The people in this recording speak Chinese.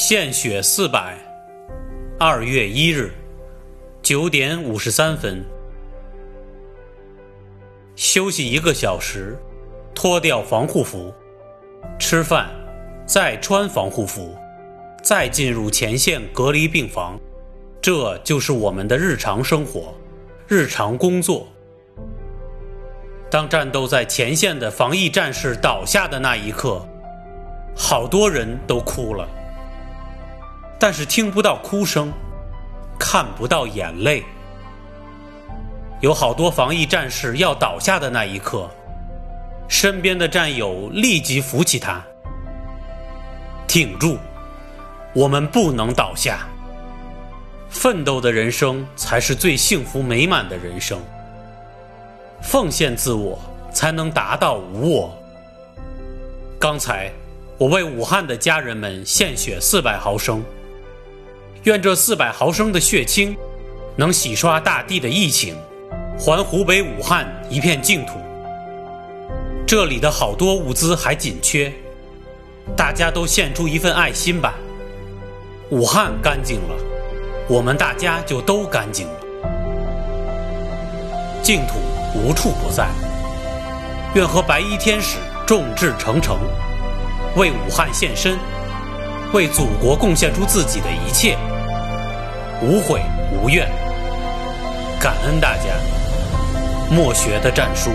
献血四百，二月一日九点五十三分，休息一个小时，脱掉防护服，吃饭，再穿防护服，再进入前线隔离病房，这就是我们的日常生活，日常工作。当战斗在前线的防疫战士倒下的那一刻，好多人都哭了。但是听不到哭声，看不到眼泪。有好多防疫战士要倒下的那一刻，身边的战友立即扶起他，挺住，我们不能倒下。奋斗的人生才是最幸福美满的人生，奉献自我才能达到无我。刚才我为武汉的家人们献血四百毫升。愿这四百毫升的血清，能洗刷大地的疫情，还湖北武汉一片净土。这里的好多物资还紧缺，大家都献出一份爱心吧。武汉干净了，我们大家就都干净了。净土无处不在，愿和白衣天使众志成城，为武汉献身。为祖国贡献出自己的一切，无悔无怨，感恩大家。莫学的战书。